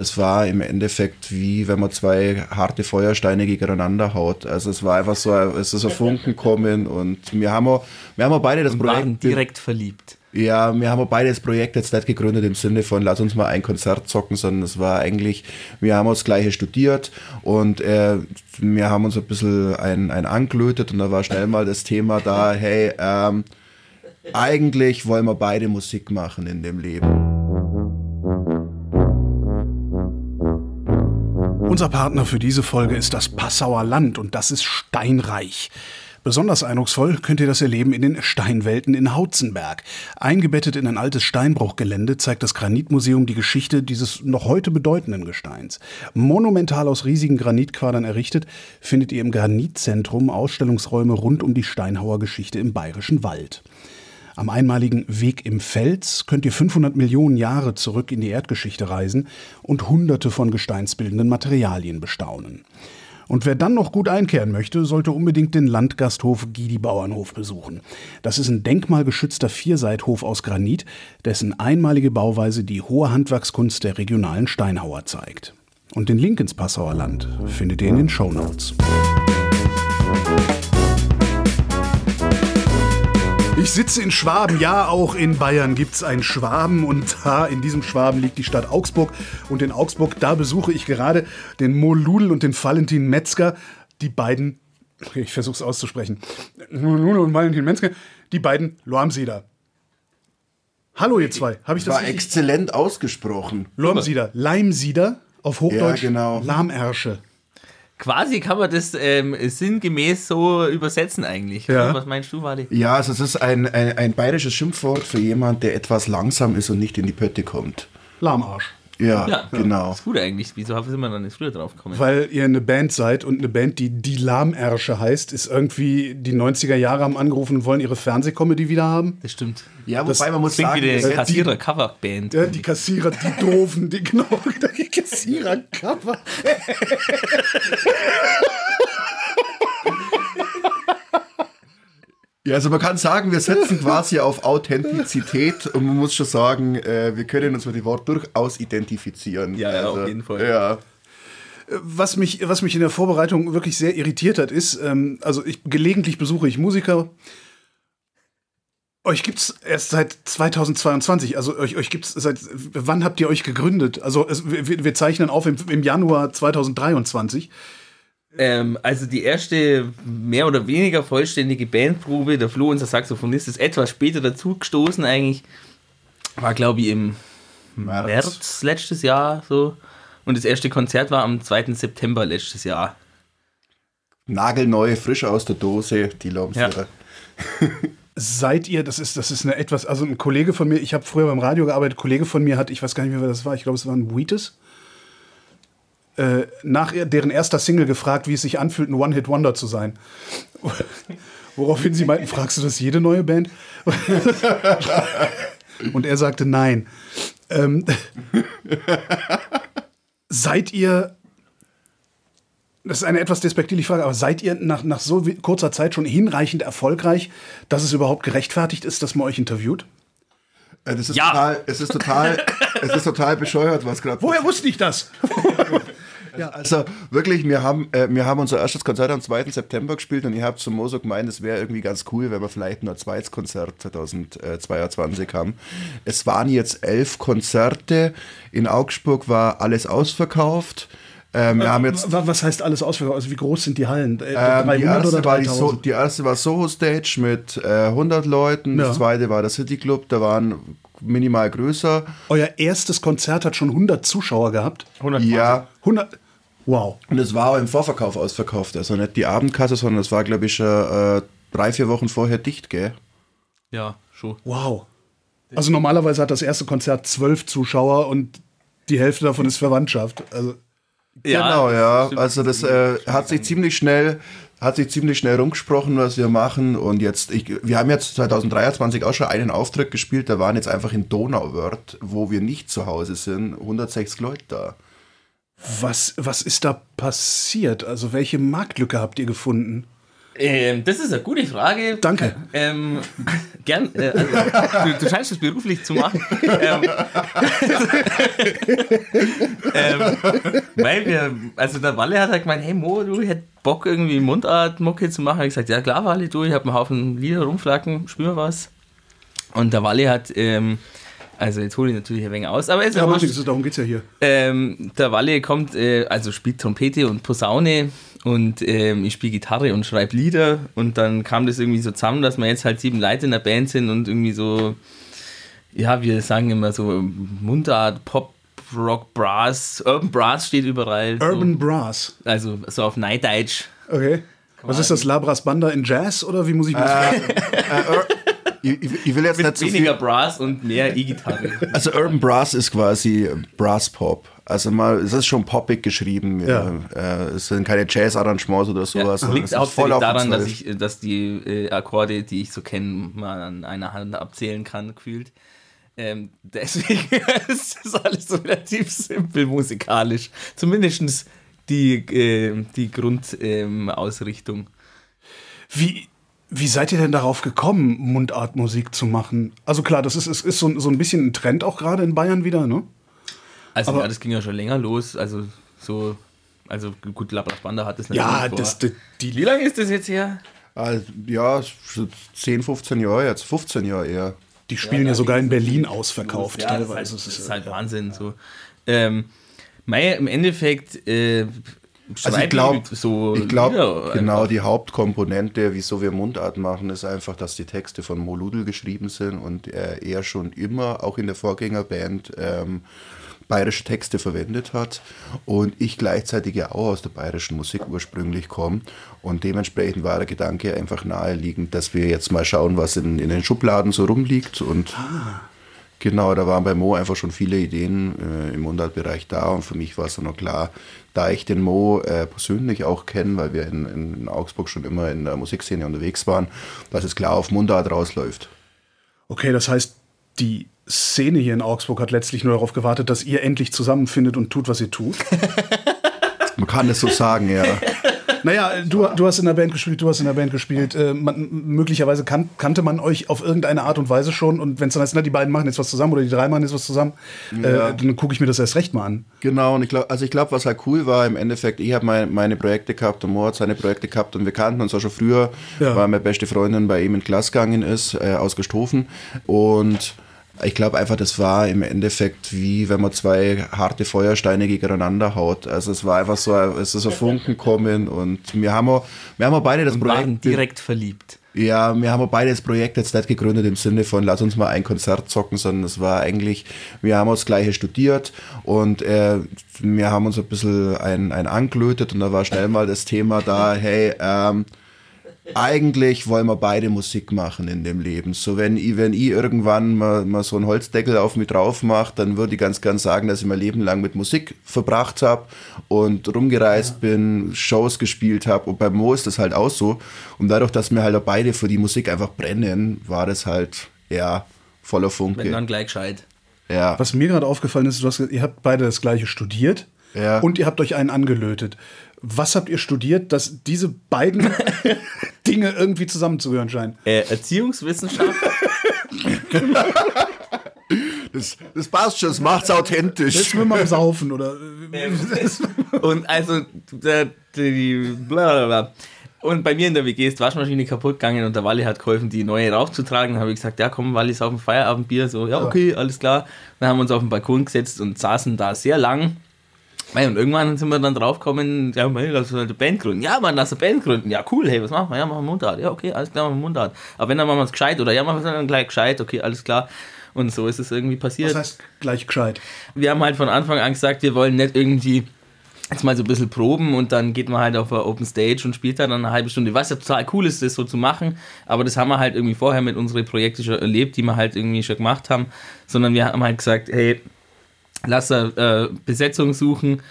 Das war im Endeffekt wie wenn man zwei harte Feuersteine gegeneinander haut. Also es war einfach so, es ist so Funken kommen und wir haben, wir haben beide das und Projekt waren direkt verliebt. Ja, wir haben beide das Projekt jetzt nicht gegründet im Sinne von, lass uns mal ein Konzert zocken, sondern es war eigentlich, wir haben das Gleiche studiert und äh, wir haben uns ein bisschen ein, ein angelötet und da war schnell mal das Thema da, hey, ähm, eigentlich wollen wir beide Musik machen in dem Leben. Unser Partner für diese Folge ist das Passauer Land und das ist steinreich. Besonders eindrucksvoll könnt ihr das erleben in den Steinwelten in Hautzenberg. Eingebettet in ein altes Steinbruchgelände zeigt das Granitmuseum die Geschichte dieses noch heute bedeutenden Gesteins. Monumental aus riesigen Granitquadern errichtet, findet ihr im Granitzentrum Ausstellungsräume rund um die Steinhauer Geschichte im Bayerischen Wald. Am einmaligen Weg im Fels könnt ihr 500 Millionen Jahre zurück in die Erdgeschichte reisen und hunderte von gesteinsbildenden Materialien bestaunen. Und wer dann noch gut einkehren möchte, sollte unbedingt den Landgasthof Gidi Bauernhof besuchen. Das ist ein denkmalgeschützter Vierseithof aus Granit, dessen einmalige Bauweise die hohe Handwerkskunst der regionalen Steinhauer zeigt. Und den Link ins Passauer Land findet ihr in den Show Notes. Ich sitze in Schwaben, ja, auch in Bayern gibt es einen Schwaben und da in diesem Schwaben liegt die Stadt Augsburg. Und in Augsburg, da besuche ich gerade den Mo Ludl und den Valentin Metzger, die beiden, ich versuche es auszusprechen, Mo Ludl und Valentin Metzger, die beiden Loamsieder. Hallo ihr zwei, habe ich das War richtig? exzellent ausgesprochen. Loamsieder, Leimsieder, auf Hochdeutsch ja, genau. Lahmärsche. Quasi kann man das ähm, sinngemäß so übersetzen eigentlich. Ja. Was meinst du, Wally? Ja, also es ist ein, ein, ein bayerisches Schimpfwort für jemand, der etwas langsam ist und nicht in die Pötte kommt. Lahmarsch. Ja, ja, genau. Das ist gut eigentlich. Wieso sind wir dann nicht früher drauf gekommen? Weil ihr eine Band seid und eine Band, die Die Lahmärsche heißt, ist irgendwie die 90er Jahre haben angerufen und wollen ihre Fernsehkomödie wieder haben. Das stimmt. Ja, wobei das man muss sagen, wie die Kassierer-Coverband. Ja, die Kassierer, die Doofen, die genau, die Kassierer-Cover. Ja, also man kann sagen, wir setzen quasi auf Authentizität und man muss schon sagen, äh, wir können uns mit dem Wort durchaus identifizieren. Ja, also, auf jeden Fall. Ja. Was mich, was mich in der Vorbereitung wirklich sehr irritiert hat, ist, ähm, also ich, gelegentlich besuche ich Musiker. Euch gibt es erst seit 2022, also euch, euch gibt es seit, wann habt ihr euch gegründet? Also es, wir, wir, zeichnen auf im, im Januar 2023. Ähm, also die erste mehr oder weniger vollständige Bandprobe, der Flo, unser Saxophonist, ist etwas später dazugestoßen eigentlich. War glaube ich im März. März. letztes Jahr so. Und das erste Konzert war am 2. September letztes Jahr. Nagelneu, frisch aus der Dose, die Lobsire. Ja. Seid ihr, das ist, das ist eine etwas, also ein Kollege von mir, ich habe früher beim Radio gearbeitet, ein Kollege von mir hat, ich weiß gar nicht mehr, wer das war, ich glaube, es war ein Wheatus äh, nach deren erster Single gefragt, wie es sich anfühlt, ein One-Hit-Wonder zu sein. Woraufhin sie meinten, fragst du das jede neue Band? Und er sagte nein. Ähm, seid ihr, das ist eine etwas despektierliche Frage, aber seid ihr nach, nach so kurzer Zeit schon hinreichend erfolgreich, dass es überhaupt gerechtfertigt ist, dass man euch interviewt? Äh, das ist ja. total, es ist total, es ist total bescheuert, was gerade. Woher wusste ich das? Ja. Also wirklich, wir haben, äh, wir haben unser erstes Konzert am 2. September gespielt und ich habe zum Moso gemeint, es wäre irgendwie ganz cool, wenn wir vielleicht nur ein zweites Konzert 2022 haben. Es waren jetzt elf Konzerte. In Augsburg war alles ausverkauft. Ähm, wir haben jetzt, was heißt alles ausverkauft? Also wie groß sind die Hallen? Äh, ähm, die, erste war die, so die, erste war Soho Stage mit äh, 100 Leuten. Ja. Das zweite war der City Club, da waren minimal größer. Euer erstes Konzert hat schon 100 Zuschauer gehabt? 100 Ja. 100. Wow. Und es war auch im Vorverkauf ausverkauft. Also nicht die Abendkasse, sondern es war, glaube ich, schon äh, drei, vier Wochen vorher dicht, gell? Ja, schon. Wow. Also normalerweise hat das erste Konzert zwölf Zuschauer und die Hälfte davon ist Verwandtschaft. Also ja, genau, ja. Also das äh, hat sich ziemlich schnell hat sich ziemlich schnell rumgesprochen, was wir machen. Und jetzt, ich, wir haben jetzt 2023 auch schon einen Auftritt gespielt, da waren jetzt einfach in Donauwörth, wo wir nicht zu Hause sind, 160 Leute da. Was, was ist da passiert? Also welche Marktlücke habt ihr gefunden? Ähm, das ist eine gute Frage. Danke. Ähm, gern. Äh, also, du, du, scheinst es beruflich zu machen. ähm, ähm, weil wir, also der Walle hat halt gemeint, hey Mo, du hättest Bock irgendwie Mundart-Mucke zu machen. Ich gesagt, ja klar, Walle, du, ich habe einen Haufen Lieder rumflacken, spür was. Und der Walle hat ähm, also jetzt hole ich natürlich ein wenig aus, aber es ja, aber ist, darum geht es ja hier. Ähm, der Walle kommt, äh, also spielt Trompete und Posaune und ähm, ich spiele Gitarre und schreibe Lieder und dann kam das irgendwie so zusammen, dass wir jetzt halt sieben Leute in der Band sind und irgendwie so, ja, wir sagen immer so Mundart, Pop, Rock, Brass, Urban Brass steht überall. Urban so. Brass. Also so auf Neideutsch. Okay. Was ist das, Labras Banda in Jazz oder wie muss ich mir das äh, ich, ich, will jetzt Mit nicht weniger viel Brass und mehr E-Gitarre. Also Urban Brass ist quasi Brass Pop. Also mal, es ist schon poppig geschrieben. Ja. Äh, es sind keine Jazz-Arrangements oder sowas. Ja, liegt hauptsächlich daran, dass ich, dass die äh, Akkorde, die ich so kenne, mal an einer Hand abzählen kann, gefühlt. Ähm, deswegen ist das alles so relativ simpel musikalisch. Zumindest die, äh, die Grundausrichtung. Ähm, Wie, wie seid ihr denn darauf gekommen, Mundartmusik zu machen? Also klar, das ist, ist, ist so, so ein bisschen ein Trend auch gerade in Bayern wieder, ne? Also Aber, ja, das ging ja schon länger los. Also so, also gut, Labras Banda hat das natürlich Ja, das, das, die, Wie lange ist das jetzt her? Also, ja, 10, 15 Jahre jetzt, 15 Jahre eher. Die spielen ja, ja sogar in Berlin ausverkauft ja, teilweise. Das ist halt, das ist halt Wahnsinn. So. Ähm, Mei, im Endeffekt äh, also ich glaube, so ich glaube, genau die Hauptkomponente, wieso wir Mundart machen, ist einfach, dass die Texte von Mo Ludl geschrieben sind und er, er schon immer, auch in der Vorgängerband, ähm, bayerische Texte verwendet hat und ich gleichzeitig ja auch aus der bayerischen Musik ursprünglich komme und dementsprechend war der Gedanke einfach naheliegend, dass wir jetzt mal schauen, was in, in den Schubladen so rumliegt und ah. Genau, da waren bei Mo einfach schon viele Ideen äh, im Mundartbereich da und für mich war es dann noch klar, da ich den Mo äh, persönlich auch kenne, weil wir in, in, Augsburg schon immer in der Musikszene unterwegs waren, dass es klar auf Mundart rausläuft. Okay, das heißt, die Szene hier in Augsburg hat letztlich nur darauf gewartet, dass ihr endlich zusammenfindet und tut, was ihr tut. Man kann es so sagen, ja. Naja, du, du hast in der Band gespielt, du hast in der Band gespielt. Äh, man, möglicherweise kan kannte man euch auf irgendeine Art und Weise schon. Und wenn es dann heißt, na, die beiden machen jetzt was zusammen oder die drei machen jetzt was zusammen, äh, ja. äh, dann gucke ich mir das erst recht mal an. Genau, und ich glaube, also ich glaube, was halt cool war, im Endeffekt, ich habe mein, meine Projekte gehabt und Mo hat seine Projekte gehabt und wir kannten uns auch schon früher, ja. weil meine beste Freundin bei ihm in Klasse gegangen ist, äh, aus Gestofen. Und ich glaube einfach, das war im Endeffekt wie wenn man zwei harte Feuersteine gegeneinander haut. Also es war einfach so, es ist so Funken kommen und wir haben, auch, wir haben auch beide das und Projekt. Waren direkt verliebt. Ja, wir haben auch beide das Projekt jetzt nicht gegründet im Sinne von, lass uns mal ein Konzert zocken, sondern es war eigentlich, wir haben das Gleiche studiert und äh, wir haben uns ein bisschen ein, ein angelötet und da war schnell mal das Thema da, hey, ähm, eigentlich wollen wir beide Musik machen in dem Leben. So, wenn ich, wenn ich irgendwann mal, mal so einen Holzdeckel auf mich drauf mache, dann würde ich ganz gern sagen, dass ich mein Leben lang mit Musik verbracht habe und rumgereist ja. bin, Shows gespielt habe. Und bei Mo ist das halt auch so. Und dadurch, dass wir halt auch beide für die Musik einfach brennen, war das halt, ja, voller Funke. Wenn dann gleich gescheit. Ja. Was mir gerade aufgefallen ist, du hast, ihr habt beide das gleiche studiert. Ja. Und ihr habt euch einen angelötet. Was habt ihr studiert, dass diese beiden Dinge irgendwie zusammenzugehören scheinen? Äh, Erziehungswissenschaft. das, das passt schon, das macht's authentisch. Das wir mal saufen, oder? Ähm, und also, der, die, blablabla. Und bei mir in der WG ist die Waschmaschine kaputt gegangen und der Walli hat geholfen, die neue raufzutragen. Dann habe ich gesagt, ja komm, Walli ist auf dem Feierabendbier. So, ja okay, alles klar. Dann haben wir uns auf den Balkon gesetzt und saßen da sehr lang und irgendwann sind wir dann draufgekommen, ja, man, lass eine Band gründen. Ja, man, lass eine Band gründen. Ja, cool, hey, was machen wir? Ja, machen wir Mundart. Ja, okay, alles klar, machen wir Mundart. Aber wenn, dann machen wir es gescheit. Oder ja, machen wir es dann gleich gescheit. Okay, alles klar. Und so ist es irgendwie passiert. Was heißt gleich gescheit? Wir haben halt von Anfang an gesagt, wir wollen nicht irgendwie jetzt mal so ein bisschen proben und dann geht man halt auf eine Open Stage und spielt dann eine halbe Stunde. Was ja total cool ist, das so zu machen, aber das haben wir halt irgendwie vorher mit unseren Projekten schon erlebt, die wir halt irgendwie schon gemacht haben, sondern wir haben halt gesagt, hey, lass äh, Besetzung suchen,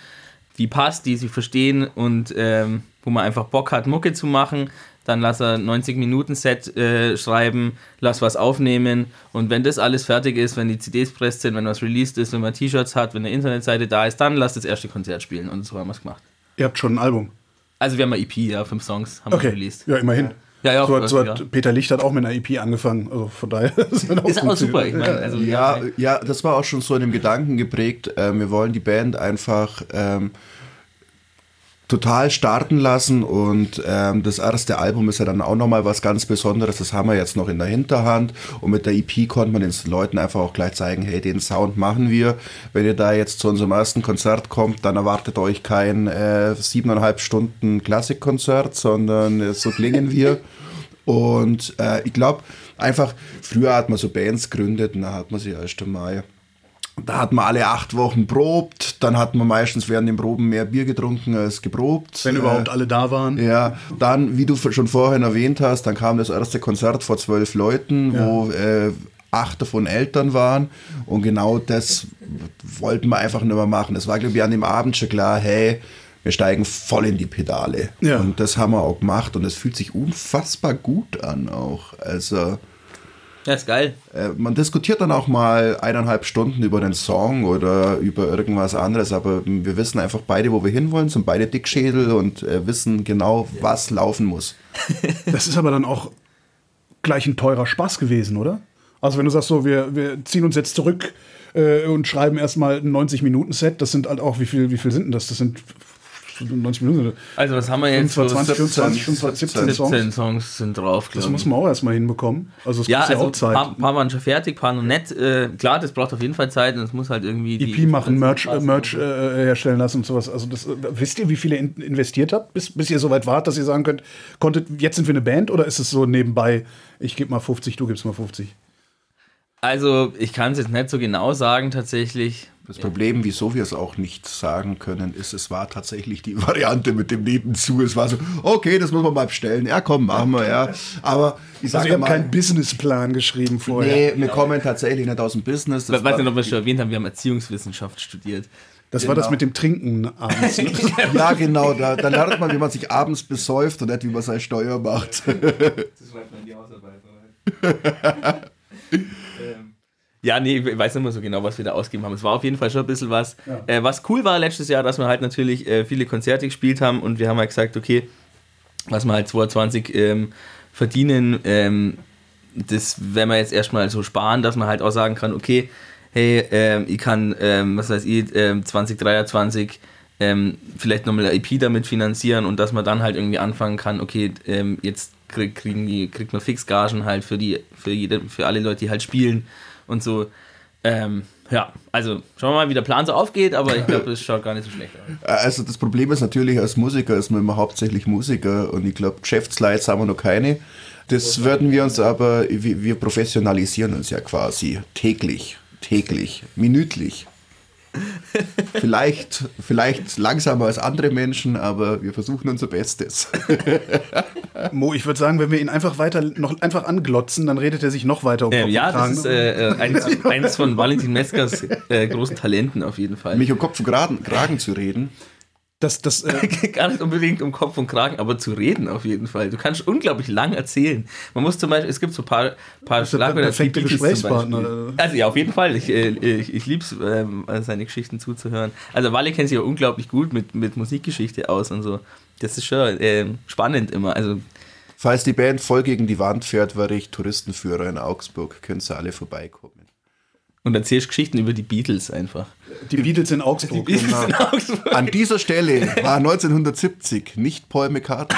die passt, die sie verstehen und ähm, wo man einfach Bock hat, Mucke zu machen. Dann lass er 90-Minuten-Set äh, schreiben, lass was aufnehmen und wenn das alles fertig ist, wenn die CDs presst sind, wenn was released ist, wenn man T-Shirts hat, wenn eine Internetseite da ist, dann lass das erste Konzert spielen und so haben wir es gemacht. Ihr habt schon ein Album? Also wir haben eine EP, ja, fünf Songs haben okay. wir released. Ja, immerhin. Ja, ja, so, hat, so ja. hat Peter Licht hat auch mit einer EP angefangen. Also von daher ist, ist auch super. Ich meine, also, ja, ja, das war auch schon so in dem Gedanken geprägt. Ähm, wir wollen die Band einfach ähm, total starten lassen und ähm, das erste Album ist ja dann auch nochmal was ganz Besonderes, das haben wir jetzt noch in der Hinterhand und mit der EP konnte man den Leuten einfach auch gleich zeigen, hey, den Sound machen wir. Wenn ihr da jetzt zu unserem ersten Konzert kommt, dann erwartet euch kein äh, siebeneinhalb Stunden Klassikkonzert, sondern äh, so klingen wir. Und äh, ich glaube, einfach, früher hat man so Bands gegründet und da hat man sich erst einmal da hat man alle acht Wochen probt, dann hat man meistens während den Proben mehr Bier getrunken als geprobt. Wenn überhaupt äh, alle da waren. Ja, dann, wie du schon vorhin erwähnt hast, dann kam das erste Konzert vor zwölf Leuten, ja. wo äh, acht davon Eltern waren und genau das wollten wir einfach nicht mehr machen. Es war, glaube ich, an dem Abend schon klar, hey, wir steigen voll in die Pedale. Ja. Und das haben wir auch gemacht und es fühlt sich unfassbar gut an auch. Also ja, ist geil. Äh, man diskutiert dann auch mal eineinhalb Stunden über den Song oder über irgendwas anderes, aber wir wissen einfach beide, wo wir hinwollen, sind beide Dickschädel und äh, wissen genau, was laufen muss. Das ist aber dann auch gleich ein teurer Spaß gewesen, oder? Also wenn du sagst so, wir, wir ziehen uns jetzt zurück äh, und schreiben erstmal ein 90-Minuten-Set, das sind halt auch, wie viel, wie viel sind denn das? Das sind 90 Minuten. Also was haben wir jetzt? 25, 24, 25, 17, 17 Songs sind drauf. Das muss man auch erstmal hinbekommen. Also es ja, also ja auch Zeit. Paar, paar waren schon fertig, paar noch nicht. Äh, klar, das braucht auf jeden Fall Zeit und es muss halt irgendwie EP die, machen, Merch, äh, Merch äh, herstellen lassen und sowas. Also das, äh, wisst ihr, wie viele in, investiert habt, bis, bis ihr soweit wart, dass ihr sagen könnt, konntet, jetzt sind wir eine Band oder ist es so nebenbei, ich gebe mal 50, du gibst mal 50? Also ich kann es jetzt nicht so genau sagen tatsächlich. Das Problem, wieso wir es auch nicht sagen können, ist, es war tatsächlich die Variante mit dem Nebenzu. Es war so, okay, das muss man mal bestellen. Ja, komm, machen wir, ja. Aber ich sage also, mal. keinen Businessplan geschrieben vorher. Nee, wir kommen tatsächlich nicht aus dem Business. Das weiß nicht, ob wir schon erwähnt haben, wir haben Erziehungswissenschaft studiert. Das genau. war das genau. mit dem Trinken abends. Ne? ja, genau. Da, da lernt man, wie man sich abends besäuft und nicht, wie man seine Steuer macht. das schreibt man in die Hausarbeit. Ja, nee, ich weiß nicht mehr so genau, was wir da ausgegeben haben. Es war auf jeden Fall schon ein bisschen was. Ja. Äh, was cool war letztes Jahr, dass wir halt natürlich äh, viele Konzerte gespielt haben und wir haben halt gesagt, okay, was wir halt 2020 ähm, verdienen, ähm, das werden wir jetzt erstmal so sparen, dass man halt auch sagen kann, okay, hey, ähm, ich kann, ähm, was weiß ich, ähm, 2023 ähm, vielleicht nochmal eine IP damit finanzieren und dass man dann halt irgendwie anfangen kann, okay, ähm, jetzt kriegen die, kriegt man Fixgagen halt für die, für jede, für alle Leute, die halt spielen und so. Ähm, ja, also schauen wir mal, wie der Plan so aufgeht, aber ich glaube, es schaut gar nicht so schlecht aus. Also das Problem ist natürlich, als Musiker ist man immer hauptsächlich Musiker und ich glaube, Geschäftsleute haben wir noch keine. Das würden wir uns aber, wir professionalisieren uns ja quasi täglich, täglich, minütlich. vielleicht, vielleicht langsamer als andere Menschen, aber wir versuchen unser Bestes. Mo, ich würde sagen, wenn wir ihn einfach weiter noch einfach anglotzen, dann redet er sich noch weiter um äh, Ja, das ist äh, äh eines, eines, von Valentin Meskers äh, großen Talenten auf jeden Fall. Mich um Kopf und Kragen zu reden. Das, das, äh Gar nicht unbedingt um Kopf und Kragen, aber zu reden auf jeden Fall. Du kannst unglaublich lang erzählen. Man muss zum Beispiel, es gibt so ein paar, paar Schlagwörter. Perfekte Gesprächspartner. Also ja, auf jeden Fall. Ich, äh, ich, ich liebe es, ähm, seine Geschichten zuzuhören. Also Wally kennt sich ja unglaublich gut mit, mit Musikgeschichte aus und so. Das ist schon äh, spannend immer. Also Falls die Band voll gegen die Wand fährt, war ich Touristenführer in Augsburg. Können Sie alle vorbeikommen. Und erzählst Geschichten über die Beatles einfach. Die Beatles in Augsburg. Beatles genau. in Augsburg. An dieser Stelle war 1970 nicht Paul McCartney.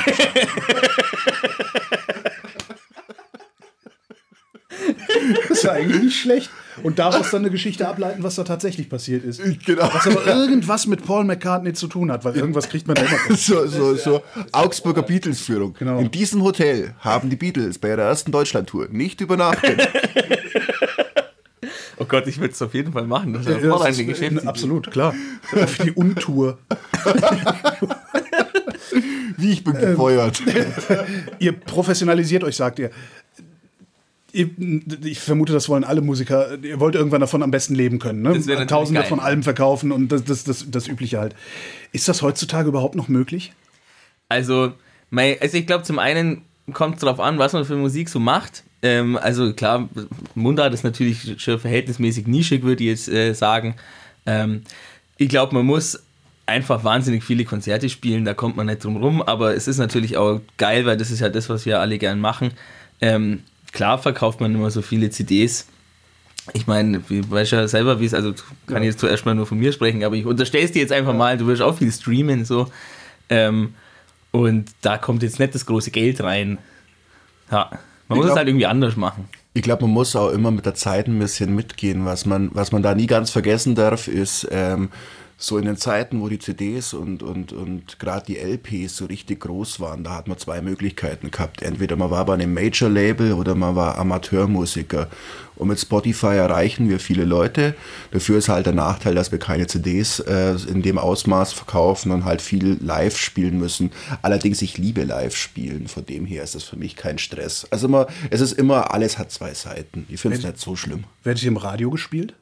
das ist ja eigentlich nicht schlecht. Und daraus dann eine Geschichte ableiten, was da tatsächlich passiert ist. Genau. Was aber irgendwas mit Paul McCartney zu tun hat, weil irgendwas kriegt man da immer. so, so, so. Augsburger Beatles-Führung. Genau. In diesem Hotel haben die Beatles bei ihrer ersten Deutschland-Tour nicht übernachtet. Oh Gott, ich würde es auf jeden Fall machen. Das ist ja, das ist, Geschäft. Absolut, klar. Für die Untour. Wie ich bin gefeuert. ihr professionalisiert euch, sagt ihr. Ich vermute, das wollen alle Musiker. Ihr wollt irgendwann davon am besten leben können. Ne? Tausende geil. von Alben verkaufen und das, das, das, das Übliche halt. Ist das heutzutage überhaupt noch möglich? Also, also ich glaube, zum einen kommt es darauf an, was man für Musik so macht. Ähm, also klar, Mundart ist natürlich schon verhältnismäßig nischig, würde ich jetzt äh, sagen. Ähm, ich glaube, man muss einfach wahnsinnig viele Konzerte spielen, da kommt man nicht drum rum, aber es ist natürlich auch geil, weil das ist ja das, was wir alle gern machen. Ähm, klar verkauft man immer so viele CDs. Ich meine, du weißt ja selber, wie es, also kann ich jetzt zuerst mal nur von mir sprechen, aber ich unterstelle es dir jetzt einfach mal, du wirst auch viel streamen, so. Ähm, und da kommt jetzt nicht das große Geld rein. Ja, man ich muss glaub, es halt irgendwie anders machen. Ich glaube, man muss auch immer mit der Zeit ein bisschen mitgehen. Was man, was man da nie ganz vergessen darf, ist, ähm, so in den Zeiten, wo die CDs und, und, und gerade die LPs so richtig groß waren, da hat man zwei Möglichkeiten gehabt. Entweder man war bei einem Major-Label oder man war Amateurmusiker. Und mit Spotify erreichen wir viele Leute. Dafür ist halt der Nachteil, dass wir keine CDs äh, in dem Ausmaß verkaufen und halt viel live spielen müssen. Allerdings, ich liebe live spielen. Von dem her ist das für mich kein Stress. Also immer, es ist immer, alles hat zwei Seiten. Ich finde es nicht so schlimm. Werdet ihr im Radio gespielt?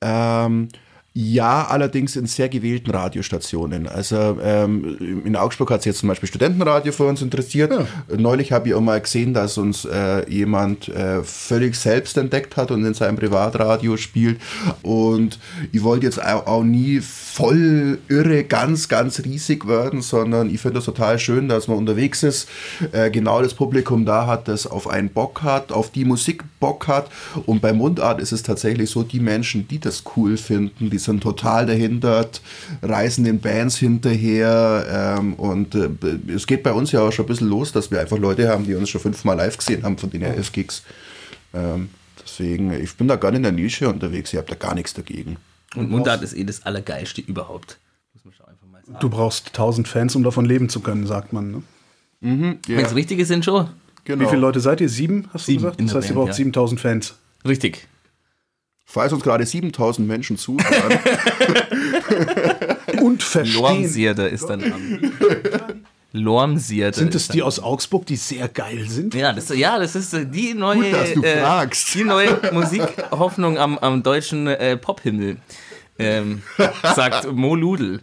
Ähm, ja, allerdings in sehr gewählten Radiostationen. Also ähm, in Augsburg hat sich jetzt zum Beispiel Studentenradio für uns interessiert. Ja. Neulich habe ich auch mal gesehen, dass uns äh, jemand äh, völlig selbst entdeckt hat und in seinem Privatradio spielt. Und ich wollte jetzt auch, auch, nie voll irre, ganz, ganz riesig werden, sondern ich finde das total schön, dass man unterwegs ist, äh, genau das Publikum da hat, das auf einen Bock hat, auf die Musik Bock hat. Und bei Mundart ist es tatsächlich so, die Menschen, die das cool finden, die sind total dahinter, reisen den Bands hinterher ähm, und äh, es geht bei uns ja auch schon ein bisschen los, dass wir einfach Leute haben, die uns schon fünfmal live gesehen haben von den elf Gigs. Ähm, deswegen, ich bin da gar nicht in der Nische unterwegs, ich habe da gar nichts dagegen. Und Mundart ist eh das Allergeilste überhaupt. Muss man schon einfach mal sagen. Du brauchst 1000 Fans, um davon leben zu können, sagt man. Ne? Mhm, yeah. Wenn es richtige sind, schon. Genau. Wie viele Leute seid ihr? Sieben, hast Sieben du gesagt? Das heißt, ihr braucht ja. 7000 Fans. Richtig. Falls uns gerade 7000 Menschen zuhören. und verstehen. Lormsierde ist dann am. Lormsierde. Sind es die aus Augsburg, die sehr geil sind? Ja, das, ja, das ist äh, die neue, Gut, dass du äh, fragst. die neue Musikhoffnung am, am deutschen äh, Pophimmel. Ähm, sagt Mo Ludel.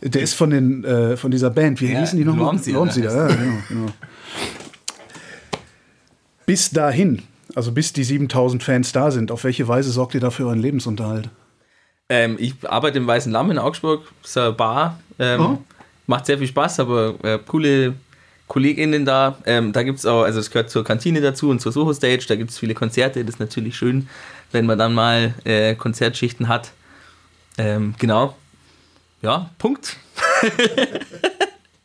Der ist von, den, äh, von dieser Band. Wie ja, hießen die nochmal? Lormsieder. Lormsieder, ja, genau, genau. Bis dahin also bis die 7000 Fans da sind, auf welche Weise sorgt ihr dafür euren Lebensunterhalt? Ähm, ich arbeite im Weißen Lamm in Augsburg, das ist eine Bar. Ähm, oh. Macht sehr viel Spaß, aber äh, coole KollegInnen da. Ähm, da gibt es auch, also es gehört zur Kantine dazu und zur Soho Stage, da gibt es viele Konzerte. Das ist natürlich schön, wenn man dann mal äh, Konzertschichten hat. Ähm, genau. Ja, Punkt.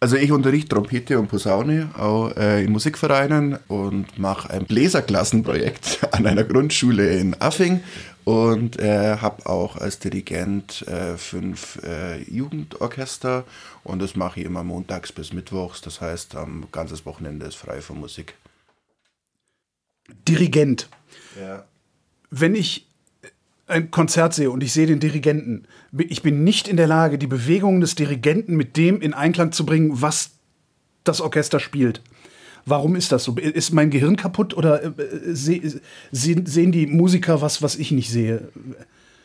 Also ich unterrichte Trompete und Posaune auch äh, in Musikvereinen und mache ein Bläserklassenprojekt an einer Grundschule in Affing und äh, habe auch als Dirigent äh, fünf äh, Jugendorchester und das mache ich immer montags bis mittwochs. Das heißt, am ganzes Wochenende ist frei von Musik. Dirigent. Ja. Wenn ich ein Konzert sehe und ich sehe den Dirigenten, ich bin nicht in der Lage, die Bewegungen des Dirigenten mit dem in Einklang zu bringen, was das Orchester spielt. Warum ist das so? Ist mein Gehirn kaputt oder äh, sehen die Musiker was, was ich nicht sehe?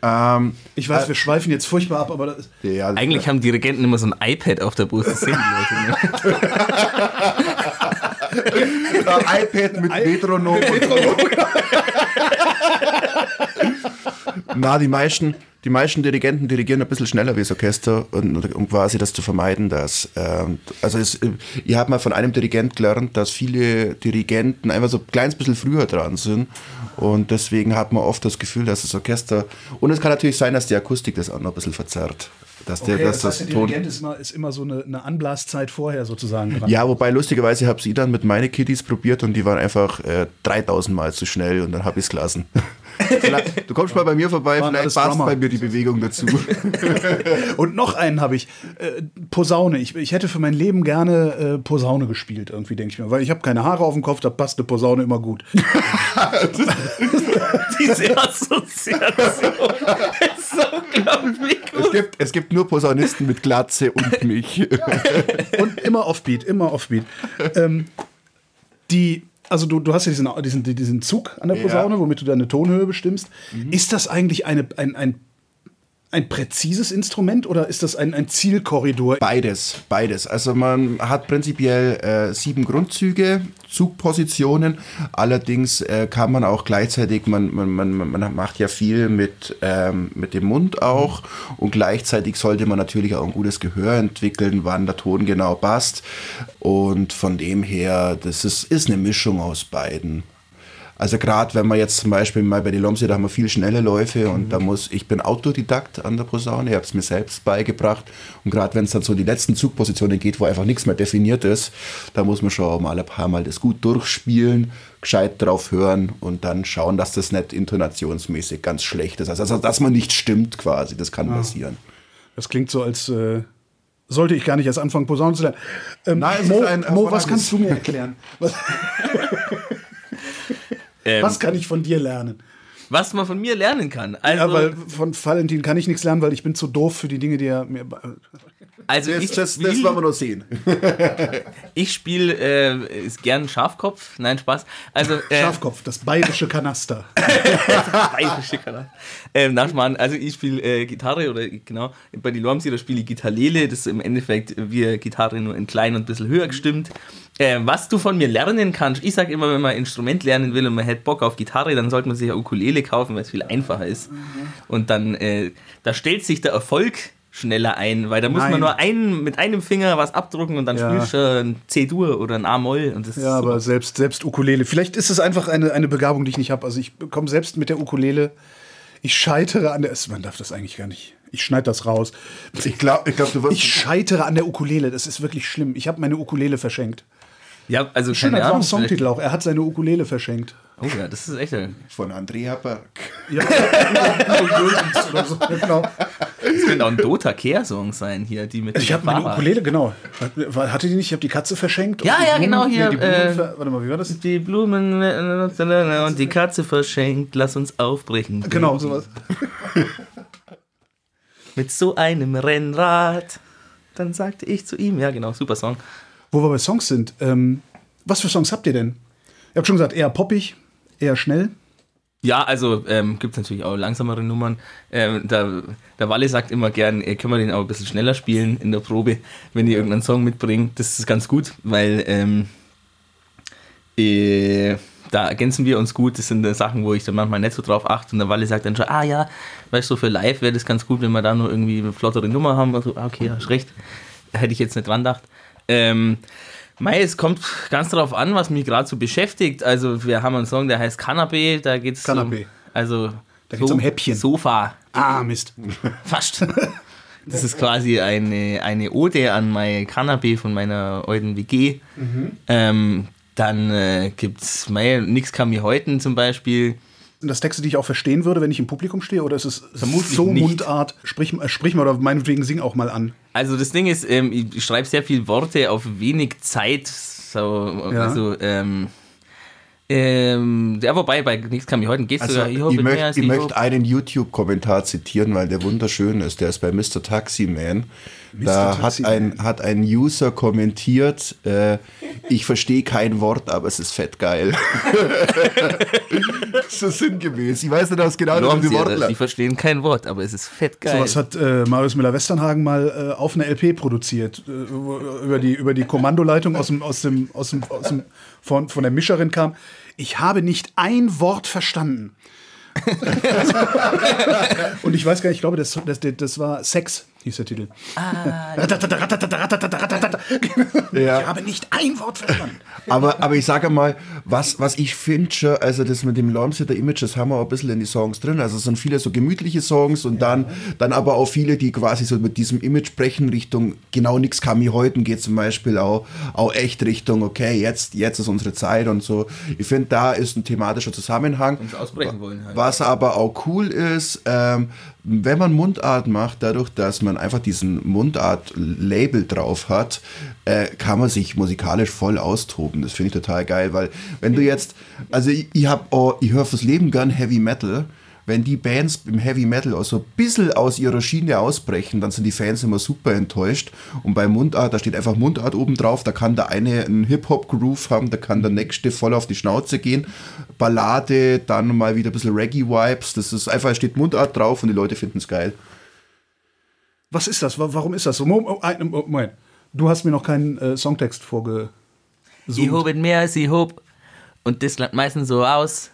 Ähm, ich weiß, äh, wir schweifen jetzt furchtbar ab, aber ja, eigentlich haben Dirigenten immer so ein iPad auf der Brust. Das sehen die Leute. Ne? iPad mit Metronom. Metronom. Na, die meisten, die meisten Dirigenten dirigieren ein bisschen schneller wie das Orchester, und, um quasi das zu vermeiden, dass, ähm, also es, ich habe mal von einem Dirigent gelernt, dass viele Dirigenten einfach so ein kleines bisschen früher dran sind und deswegen hat man oft das Gefühl, dass das Orchester, und es kann natürlich sein, dass die Akustik das auch noch ein bisschen verzerrt. Dass der, okay, dass das, heißt, der Dirigent ist immer, ist immer so eine, eine, Anblaszeit vorher sozusagen dran. Ja, wobei lustigerweise habe ich dann mit meinen Kiddies probiert und die waren einfach äh, 3000 Mal zu schnell und dann habe ich es gelassen. Du kommst mal bei mir vorbei, Waren vielleicht passt bei mir die Bewegung dazu. Und noch einen habe ich. Äh, Posaune. Ich, ich hätte für mein Leben gerne äh, Posaune gespielt, irgendwie, denke ich mir. Weil ich habe keine Haare auf dem Kopf, da passt eine Posaune immer gut. Diese Assoziation ist so unglaublich gut. Es gibt, es gibt nur Posaunisten mit Glatze und mich. und immer Offbeat, immer Offbeat. Ähm, die also du, du hast ja diesen, diesen, diesen Zug an der Posaune, ja. womit du deine Tonhöhe bestimmst. Mhm. Ist das eigentlich eine, ein, ein, ein präzises Instrument oder ist das ein, ein Zielkorridor? Beides, beides. Also man hat prinzipiell äh, sieben Grundzüge, Zugpositionen. Allerdings äh, kann man auch gleichzeitig, man, man, man, man macht ja viel mit, ähm, mit dem Mund auch und gleichzeitig sollte man natürlich auch ein gutes Gehör entwickeln, wann der Ton genau passt. Und von dem her, das ist, ist eine Mischung aus beiden. Also gerade wenn man jetzt zum Beispiel mal bei die Lomse, da haben wir viel schnelle Läufe und mhm. da muss, ich bin Autodidakt an der Posaune, ich habe es mir selbst beigebracht und gerade wenn es dann so die letzten Zugpositionen geht, wo einfach nichts mehr definiert ist, da muss man schon mal ein paar Mal das gut durchspielen, gescheit drauf hören und dann schauen, dass das nicht intonationsmäßig ganz schlecht ist. Also dass man nicht stimmt quasi, das kann ja. passieren. Das klingt so, als äh, sollte ich gar nicht erst anfangen, Posaune zu lernen. Ähm, Nein, Mo, Mo was kannst du mir erklären? Ähm, was kann ich von dir lernen? Was man von mir lernen kann. Also, ja, weil von Valentin kann ich nichts lernen, weil ich bin zu doof für die Dinge, die er mir. Also das, ich das, das wollen wir noch sehen. ich spiele äh, gern Schafkopf. Nein, Spaß. Also, äh, Schafkopf, das bayerische Kanaster. das bayerische Kanaster. Ähm, Nachmann, also ich spiele äh, Gitarre oder genau, bei die Lormsi, da spiele ich Gitarrele. Das ist im Endeffekt wie Gitarre nur in klein und ein bisschen höher gestimmt. Äh, was du von mir lernen kannst, ich sage immer, wenn man ein Instrument lernen will und man hat Bock auf Gitarre, dann sollte man sich eine Ukulele kaufen, weil es viel einfacher ist. Mhm. Und dann, äh, da stellt sich der Erfolg schneller ein, weil da muss Nein. man nur einen, mit einem Finger was abdrucken und dann ja. spielst du ein C-Dur oder ein A-Moll. ja, aber selbst, selbst Ukulele. Vielleicht ist es einfach eine, eine Begabung, die ich nicht habe. Also ich komme selbst mit der Ukulele, ich scheitere an der. Man darf das eigentlich gar nicht. Ich schneide das raus. Ich glaube, ich, glaub, du wirst. Ich scheitere an der Ukulele. Das ist wirklich schlimm. Ich habe meine Ukulele verschenkt. Ja, also Schöner Ahnung, Songtitel auch. Er hat seine Ukulele verschenkt. Oh ja, das ist echt ein. Von Andrea Berg. Ja, oder so. genau. Das könnte auch ein Dota Care-Song sein hier, die mit. Ich habe meine Ukulele, genau. Hatte die nicht? Ich habe die Katze verschenkt. Ja, ja, genau hier. Äh, warte mal, wie war das? Die Blumen und die Katze verschenkt. Lass uns aufbrechen. Genau, sowas. mit so einem Rennrad. Dann sagte ich zu ihm, ja genau, super Song. Wo wir bei Songs sind, ähm, was für Songs habt ihr denn? Ihr habt schon gesagt, eher poppig, eher schnell. Ja, also ähm, gibt es natürlich auch langsamere Nummern. Ähm, der, der Walle sagt immer gern, äh, können wir den auch ein bisschen schneller spielen in der Probe, wenn ihr irgendeinen Song mitbringt. Das ist ganz gut, weil ähm, äh, da ergänzen wir uns gut. Das sind äh, Sachen, wo ich dann manchmal nicht so drauf achte. Und der Walle sagt dann schon, ah ja, weißt du, für live wäre das ganz gut, wenn wir da nur irgendwie eine flottere Nummer haben. Also, ah, okay, hast recht. Hätte ich jetzt nicht dran gedacht. Ähm, Mei, es kommt ganz darauf an, was mich gerade so beschäftigt. Also, wir haben einen Song, der heißt Canapé. Da geht es um, also da geht's so, um Häppchen. Sofa. Ah, Mist. Fast. Das ist quasi eine, eine Ode an mein Canapé von meiner alten WG. Mhm. Ähm, dann äh, gibt es Nix kann mir heute zum Beispiel. Das Texte, die ich auch verstehen würde, wenn ich im Publikum stehe? Oder ist es Vermutlich so nicht. Mundart? Sprich, äh, sprich mal oder meinetwegen sing auch mal an. Also das Ding ist, ähm, ich schreibe sehr viele Worte auf wenig Zeit. So, ja. Also, ähm, ähm, ja, wobei, bei nichts kann mich heute geht also, sogar. Ich, ich möchte möcht einen YouTube-Kommentar zitieren, weil der wunderschön ist. Der ist bei Mr. Taxi Man. Da hat ein, hat ein User kommentiert, äh, ich verstehe kein Wort, aber es ist fett geil. so sinngemäß. Ich weiß nicht, was genau das die Worte Die verstehen kein Wort, aber es ist fett geil. So was hat äh, Marius Müller-Westernhagen mal äh, auf einer LP produziert. Äh, über, die, über die Kommandoleitung aus dem, aus dem, aus dem, aus dem, von, von der Mischerin kam. Ich habe nicht ein Wort verstanden. und ich weiß gar nicht, ich glaube, das, das, das war Sex hieß der Titel. Ah, ja. Ich habe nicht ein Wort verstanden. aber, aber ich sage mal, was, was ich finde, also das mit dem Lormsitter Image, das haben wir auch ein bisschen in die Songs drin. Also es sind viele so gemütliche Songs und ja. dann, dann aber auch viele, die quasi so mit diesem Image brechen Richtung genau nichts kam mir heute geht zum Beispiel auch, auch echt Richtung, okay, jetzt, jetzt ist unsere Zeit und so. Ich finde, da ist ein thematischer Zusammenhang. Und ausbrechen wollen halt. Was aber auch cool ist, ähm, wenn man Mundart macht, dadurch, dass man einfach diesen Mundart-Label drauf hat, äh, kann man sich musikalisch voll austoben. Das finde ich total geil, weil wenn du jetzt, also ich, ich, oh, ich höre fürs Leben gern Heavy Metal wenn die Bands im Heavy Metal auch so ein bisschen aus ihrer Schiene ausbrechen, dann sind die Fans immer super enttäuscht. Und bei Mundart, da steht einfach Mundart oben drauf, da kann der eine einen Hip-Hop-Groove haben, da kann der nächste voll auf die Schnauze gehen. Ballade, dann mal wieder ein bisschen Reggae-Vibes, das ist einfach, steht Mundart drauf und die Leute finden es geil. Was ist das? Warum ist das so? Moment. Du hast mir noch keinen äh, Songtext vorge. Ich hob mehr als ich hob. Und das langt meistens so aus.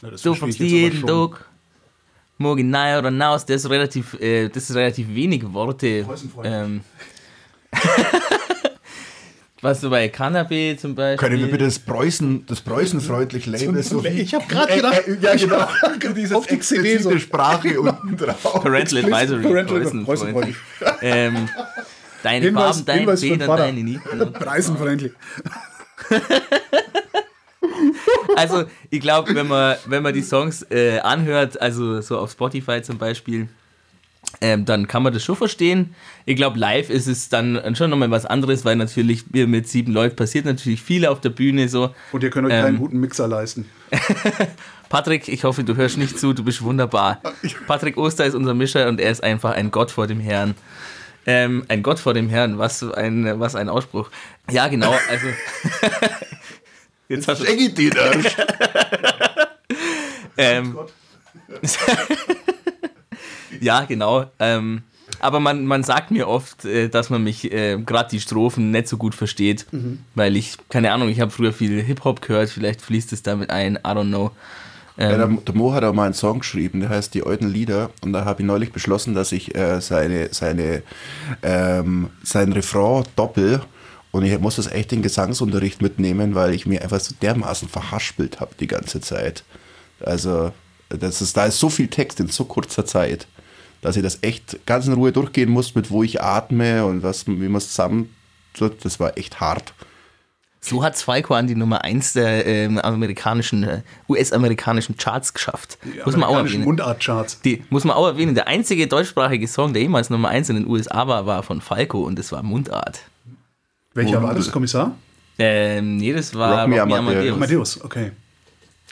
Na, du fragst jeden Tag. Morgen nein oder naus. Das ist relativ, äh, das ist relativ wenig Worte. Ähm, was so bei Cannabis zum Beispiel. Können wir bitte das Preußen, das Preußenfreundlich Label so Ich habe gerade gedacht, äh, äh, ja genau, diese auf die CD so. Sprache unten drauf. Parental Advisory. Parental Preußenfreundlich. ähm, deine Hinweis, Farben, deine Federn, deine Nieten. Preisenfreundlich. Also, ich glaube, wenn man, wenn man die Songs äh, anhört, also so auf Spotify zum Beispiel, ähm, dann kann man das schon verstehen. Ich glaube, live ist es dann schon nochmal was anderes, weil natürlich mit sieben Leuten passiert natürlich viel auf der Bühne so. Und ihr könnt euch ähm, keinen guten Mixer leisten. Patrick, ich hoffe, du hörst nicht zu, du bist wunderbar. Patrick Oster ist unser Mischer und er ist einfach ein Gott vor dem Herrn. Ähm, ein Gott vor dem Herrn, was ein, was ein Ausspruch. Ja, genau, also. Jetzt hast du. den ähm, ja, genau. Ähm, aber man, man sagt mir oft, äh, dass man mich äh, gerade die Strophen nicht so gut versteht, mhm. weil ich, keine Ahnung, ich habe früher viel Hip-Hop gehört, vielleicht fließt es damit ein, I don't know. Ähm, ja, der, der, Mo hat auch mal einen Song geschrieben, der heißt Die alten Lieder und da habe ich neulich beschlossen, dass ich äh, seine, seine, ähm, sein Refrain doppel und ich muss das echt in Gesangsunterricht mitnehmen, weil ich mir einfach so dermaßen verhaspelt habe die ganze Zeit. Also, das ist, da ist so viel Text in so kurzer Zeit dass ich das echt ganz in Ruhe durchgehen muss, mit wo ich atme und was, wie man es zusammen tut. Das war echt hart. So hat Falco an die Nummer 1 der ähm, amerikanischen, äh, US-amerikanischen Charts geschafft. Die muss man auch erwähnen. Mundart-Charts. Die muss man auch erwähnen. Der einzige deutschsprachige Song, der jemals Nummer 1 in den USA war, war von Falco und das war Mundart. Welcher war das, Kommissar? Ähm, nee, das war Rock, Me Amadeus. Amadeus, okay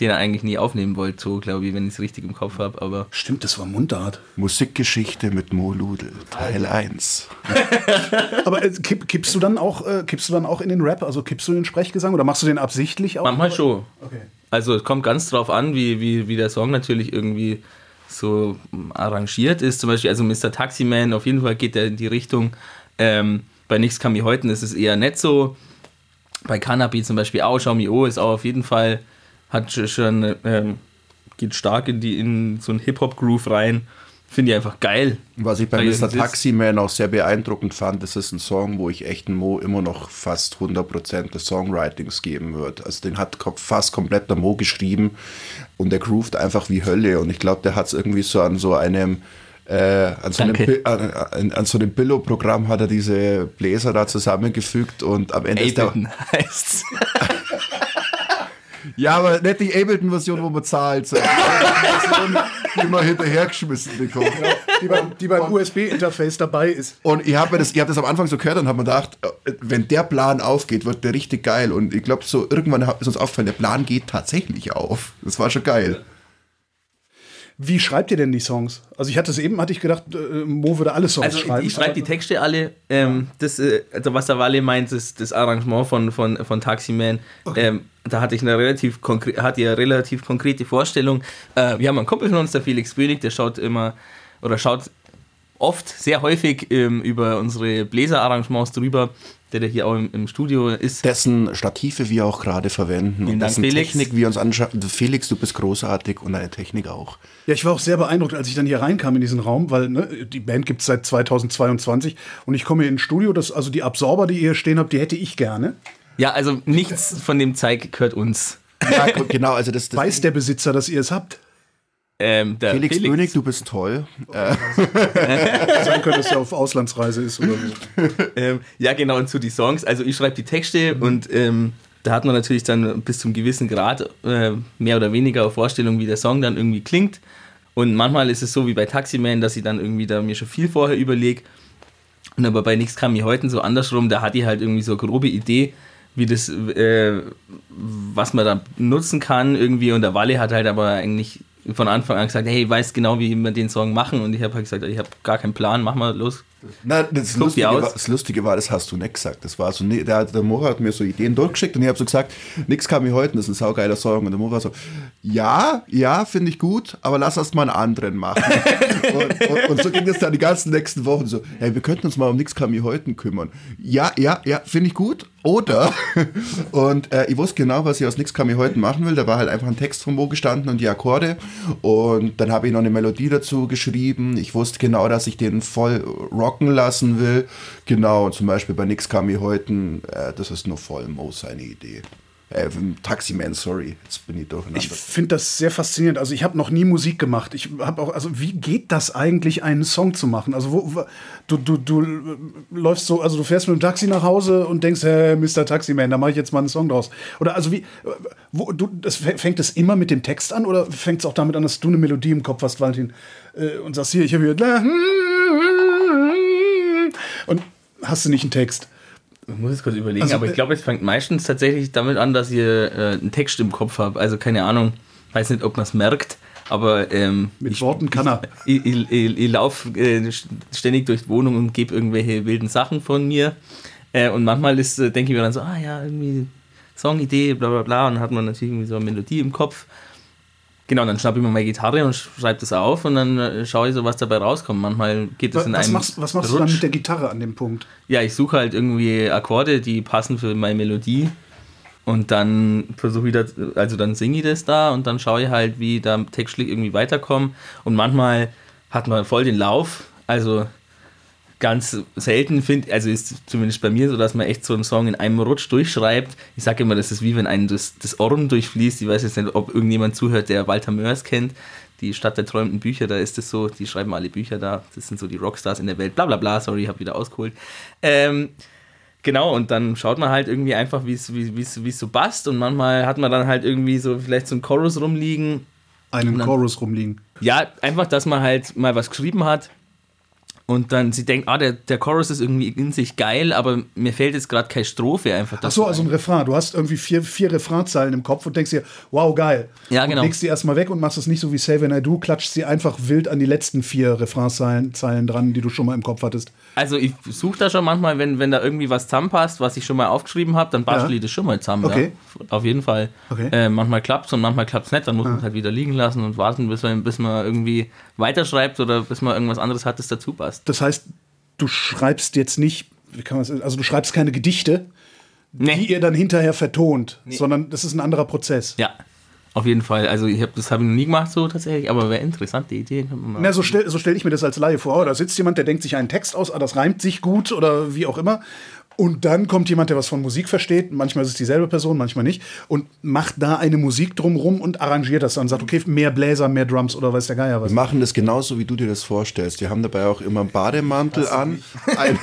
den er eigentlich nie aufnehmen wollte, so glaube ich, wenn ich es richtig im Kopf habe. Aber Stimmt, das war Mundart. Musikgeschichte mit Mo Ludel, Teil 1. aber äh, kipp, kippst du dann auch, äh, kippst du dann auch in den Rap? Also kippst du den Sprechgesang oder machst du den absichtlich auch? Manchmal schon. Okay. Also es kommt ganz drauf an, wie, wie, wie der Song natürlich irgendwie so arrangiert ist. Zum Beispiel, also Mr. Taximan, auf jeden Fall geht er in die Richtung. Ähm, bei Nichts kann mich heute ist es eher nicht so. Bei Cannabis zum Beispiel auch, Xiaomi O ist auch auf jeden Fall hat schon, ähm, geht stark in, die, in so einen Hip-Hop-Groove rein. Finde ich einfach geil. Was ich bei Mr. Taximan auch sehr beeindruckend fand, das ist ein Song, wo ich echt Mo immer noch fast 100% des Songwritings geben würde. Also den hat fast komplett der Mo geschrieben und der groovt einfach wie Hölle und ich glaube, der hat es irgendwie so an so einem äh, an, so einem, an, an, so einem Billo-Programm hat er diese Bläser da zusammengefügt und am Ende Ableton ist der heißt's. Ja, aber nicht die Ableton-Version, wo man zahlt. So. die immer hinterhergeschmissen bekommen. Ja, die beim, die beim USB-Interface dabei ist. Und ich habe das, hab das am Anfang so gehört und habe mir gedacht, wenn der Plan aufgeht, wird der richtig geil. Und ich glaube, so irgendwann ist uns aufgefallen, der Plan geht tatsächlich auf. Das war schon geil. Wie schreibt ihr denn die Songs? Also ich hatte es eben, hatte ich gedacht, äh, Mo würde alle Songs also schreiben. Ich, ich schreibe die Texte alle. Ähm, das, äh, also was der Walle meint, ist das Arrangement von, von, von Taximan. Okay. Ähm, da hatte ich eine relativ konkrete, hatte ja relativ konkrete Vorstellung. Äh, wir haben einen Kumpel von uns, der Felix Bönig, der schaut immer oder schaut oft, sehr häufig ähm, über unsere Bläserarrangements drüber der, der hier auch im, im, Studio ist. Dessen Stative wir auch gerade verwenden Vielen und Dank, dessen Felix. Technik wir uns anschauen. Felix, du bist großartig und deine Technik auch. Ja, ich war auch sehr beeindruckt, als ich dann hier reinkam in diesen Raum, weil ne, die Band gibt es seit 2022 und ich komme hier ins Studio, das, also die Absorber, die ihr hier stehen habt, die hätte ich gerne. Ja, also nichts von dem Zeig gehört uns. Ja, genau, also das, das Weiß der Besitzer, dass ihr es habt? Ähm, Felix, Felix Bönig, du bist toll. Sein könnte, dass er auf Auslandsreise ist oder so. ähm, ja, genau, und zu die Songs. Also ich schreibe die Texte mhm. und ähm, da hat man natürlich dann bis zum gewissen Grad äh, mehr oder weniger Vorstellung, wie der Song dann irgendwie klingt. Und manchmal ist es so wie bei Taximan, dass ich dann irgendwie da mir schon viel vorher überlege. Und aber bei Nix kam mir heute so andersrum, da hatte ich halt irgendwie so eine grobe Idee, wie das, äh, was man da nutzen kann irgendwie. Und der Walle hat halt aber eigentlich von Anfang an gesagt, hey, ich weiß genau, wie wir den Song machen und ich habe halt gesagt, ich habe gar keinen Plan, mach mal los. Na, das, Lustige war, das Lustige war, das hast du nicht gesagt. Das war so, der, der Mora hat mir so Ideen durchgeschickt und ich habe so gesagt, nix kam mir heute, das ist ein saugeiler Song. Und der Mora so, ja, ja, finde ich gut, aber lass erst mal einen anderen machen. und, und, und, so ging es dann die ganzen nächsten Wochen so, hey, wir könnten uns mal um nix kam mir heute kümmern. Ja, ja, ja, finde ich gut. Oder, und äh, ich wusste genau, was ich aus nix kam mir heute machen will. Da war halt einfach ein Text vom Mo gestanden und die Akkorde. Und dann habe ich noch eine Melodie dazu geschrieben. Ich wusste genau, dass ich den voll rocken lassen will. Genau, zum Beispiel bei Nix kam mir heute, äh, das ist nur voll Mo seine Idee. Äh, Taximan, sorry, jetzt bin ich durcheinander. Ich finde das sehr faszinierend. Also ich habe noch nie Musik gemacht. Ich habe auch, also wie geht das eigentlich, einen Song zu machen? Also wo, du, du, du läufst so, also du fährst mit dem Taxi nach Hause und denkst, hey, Mr. Taximan, da mache ich jetzt mal einen Song draus. Oder also wie, wo, du, das fängt es immer mit dem Text an oder fängt es auch damit an, dass du eine Melodie im Kopf hast, Valentin, äh, und sagst hier, ich habe hier und hast du nicht einen Text? Ich muss jetzt kurz überlegen, also, aber ich glaube, es fängt meistens tatsächlich damit an, dass ihr äh, einen Text im Kopf habt. Also keine Ahnung, weiß nicht, ob man es merkt, aber ähm, mit ich, Worten kann er. Ich, ich, ich, ich laufe äh, ständig durch die Wohnung und gebe irgendwelche wilden Sachen von mir. Äh, und manchmal ist, äh, denke ich mir dann so, ah ja, irgendwie Songidee, bla bla bla, und dann hat man natürlich irgendwie so eine Melodie im Kopf. Genau, dann schnappe ich mir meine Gitarre und schreibe das auf und dann äh, schaue ich so, was dabei rauskommt. Manchmal geht es in was einem. Machst, was machst Rutsch. du dann mit der Gitarre an dem Punkt? Ja, ich suche halt irgendwie Akkorde, die passen für meine Melodie. Und dann versuche ich das, also dann singe ich das da und dann schaue ich halt, wie da textlich irgendwie weiterkommen. Und manchmal hat man voll den Lauf. Also ganz selten finde, also ist zumindest bei mir so, dass man echt so einen Song in einem Rutsch durchschreibt. Ich sage immer, das ist wie wenn einem das, das Ohren durchfließt. Ich weiß jetzt nicht, ob irgendjemand zuhört, der Walter Mörs kennt. Die Stadt der träumenden Bücher, da ist es so, die schreiben alle Bücher da. Das sind so die Rockstars in der Welt. Bla bla bla, sorry, ich habe wieder ausgeholt. Ähm, genau, und dann schaut man halt irgendwie einfach, wie es wie, so passt. Und manchmal hat man dann halt irgendwie so vielleicht so einen Chorus rumliegen. Einen dann, Chorus rumliegen. Ja, einfach, dass man halt mal was geschrieben hat und dann sie denkt, ah, der, der Chorus ist irgendwie in sich geil, aber mir fällt jetzt gerade keine Strophe einfach. Ach so, also ein Refrain. Du hast irgendwie vier, vier Refrainzeilen im Kopf und denkst dir, wow, geil. Ja, genau. Und legst die erstmal weg und machst es nicht so wie Save and I Do, klatscht sie einfach wild an die letzten vier Refrainzeilen Zeilen dran, die du schon mal im Kopf hattest. Also ich suche da schon manchmal, wenn, wenn da irgendwie was zusammenpasst, was ich schon mal aufgeschrieben habe, dann bastel ja. ich das schon mal zusammen. Okay. Ja. Auf jeden Fall. Okay. Äh, manchmal klappt es und manchmal klappt es nicht, dann muss ja. man es halt wieder liegen lassen und warten, bis man, bis man irgendwie weiterschreibt oder bis man irgendwas anderes hat, das dazu passt. Das heißt, du schreibst jetzt nicht, wie kann man also du schreibst keine Gedichte, nee. die ihr dann hinterher vertont, nee. sondern das ist ein anderer Prozess. Ja. Auf jeden Fall. Also ich hab, das habe ich noch nie gemacht so tatsächlich, aber wäre interessant, die Idee. Na, so stelle so stell ich mir das als Laie vor. Da sitzt jemand, der denkt sich einen Text aus, ah, das reimt sich gut oder wie auch immer. Und dann kommt jemand, der was von Musik versteht, manchmal ist es dieselbe Person, manchmal nicht, und macht da eine Musik drumrum und arrangiert das dann. Sagt, okay, mehr Bläser, mehr Drums oder weiß der Geier was. Wir machen das genauso, wie du dir das vorstellst. Die haben dabei auch immer einen Bademantel an, ein, ein,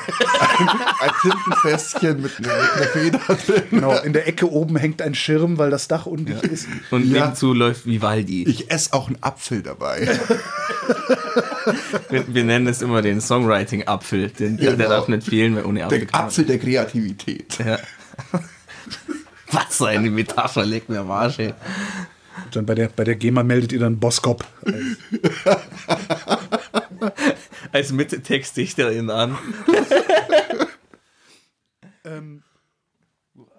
ein Tintenfässchen mit, mit, einer Feder drin. Genau, in der Ecke oben hängt ein Schirm, weil das Dach undicht ja. ist. Und ja. nebenzu läuft Vivaldi. Ich esse auch einen Apfel dabei. wir, wir, nennen es immer den Songwriting-Apfel. Genau. Der darf nicht fehlen, weil ohne Apfel Der Apfel der Kreativität. Ja. Was so eine Metapher, legt mir am Arsch, ey. Dann bei der, bei der GEMA meldet ihr dann Boskop. Als Mitte-Textdichterin an. ähm,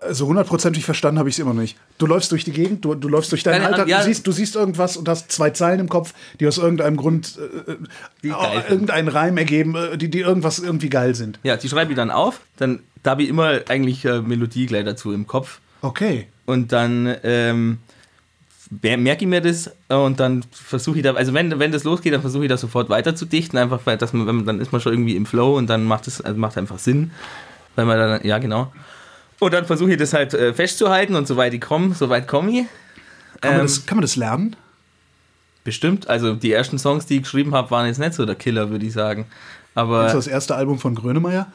also hundertprozentig verstanden habe ich es immer noch nicht. Du läufst durch die Gegend, du, du läufst durch deinen Alltag, ja. du, siehst, du siehst irgendwas und hast zwei Zeilen im Kopf, die aus irgendeinem Grund äh, äh irgendeinen Reim ergeben, äh, die, die irgendwas irgendwie geil sind. Ja, die schreibe ich dann auf, dann da habe ich immer eigentlich äh, Melodie gleich dazu im Kopf. Okay. Und dann ähm, merke ich mir das und dann versuche ich da, also wenn, wenn das losgeht, dann versuche ich da sofort weiter zu dichten, einfach weil das, dann ist man schon irgendwie im Flow und dann macht es also macht einfach Sinn, weil man dann, ja genau. Und dann versuche ich das halt äh, festzuhalten und soweit ich komme, soweit komme ich. Kann, ähm, man das, kann man das lernen? Bestimmt. Also die ersten Songs, die ich geschrieben habe, waren jetzt nicht so der Killer, würde ich sagen. Aber ist das erste Album von Grönemeyer?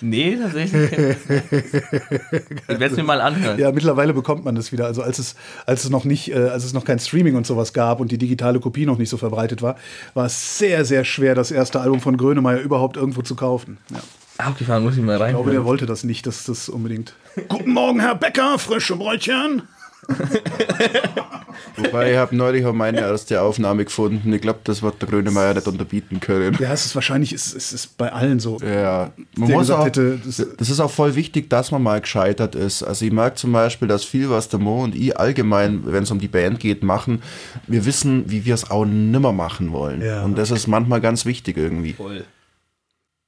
Nee, tatsächlich. ich werde es mir mal anhören. Ja, mittlerweile bekommt man das wieder. Also als es, als es noch nicht, äh, als es noch kein Streaming und sowas gab und die digitale Kopie noch nicht so verbreitet war, war es sehr, sehr schwer, das erste Album von Grönemeyer überhaupt irgendwo zu kaufen. Ja. Abgefahren, ah, muss ich mal rein. Ich glaube, der wollte das nicht, dass das unbedingt. Guten Morgen, Herr Bäcker, frische Brötchen. Wobei ich habe neulich auch meine erste Aufnahme gefunden. Ich glaube, das wird der Grönemeyer nicht unterbieten können. Ja, es ist wahrscheinlich, es, es ist bei allen so. Ja, man muss auch, hätte, das, das, ist auch voll wichtig, dass man mal gescheitert ist. Also ich merke zum Beispiel, dass viel, was der Mo und ich allgemein, wenn es um die Band geht, machen, wir wissen, wie wir es auch nimmer machen wollen. Ja. Und das ist manchmal ganz wichtig irgendwie. Voll.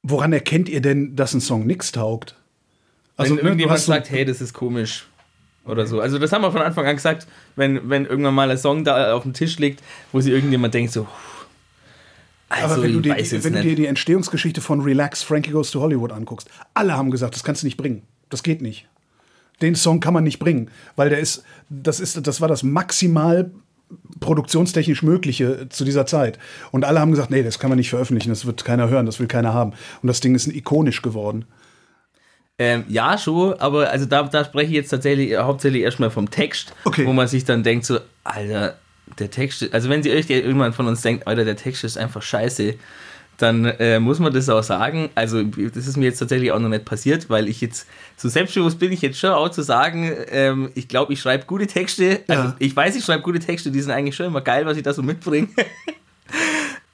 Woran erkennt ihr denn, dass ein Song nichts taugt? Also, wenn irgendjemand sagt, hey, das ist komisch oder so. Also das haben wir von Anfang an gesagt, wenn, wenn irgendwann mal ein Song da auf dem Tisch liegt, wo sich irgendjemand denkt so, also, Aber wenn, du, die, wenn du dir die Entstehungsgeschichte von Relax, Frankie Goes to Hollywood anguckst, alle haben gesagt, das kannst du nicht bringen. Das geht nicht. Den Song kann man nicht bringen, weil der ist, das ist, das war das maximal produktionstechnisch Mögliche zu dieser Zeit. Und alle haben gesagt, nee, das kann man nicht veröffentlichen, das wird keiner hören, das will keiner haben. Und das Ding ist ikonisch geworden. Ähm, ja, schon, aber also da, da spreche ich jetzt tatsächlich äh, hauptsächlich erstmal vom Text, okay. wo man sich dann denkt, so, Alter, der Text, also wenn sie euch irgendwann von uns denkt, Alter, der Text ist einfach scheiße, dann äh, muss man das auch sagen. Also, das ist mir jetzt tatsächlich auch noch nicht passiert, weil ich jetzt, so selbstbewusst bin ich jetzt schon auch zu sagen, ähm, ich glaube, ich schreibe gute Texte. Also, ja. ich weiß, ich schreibe gute Texte, die sind eigentlich schon immer geil, was ich da so mitbringe.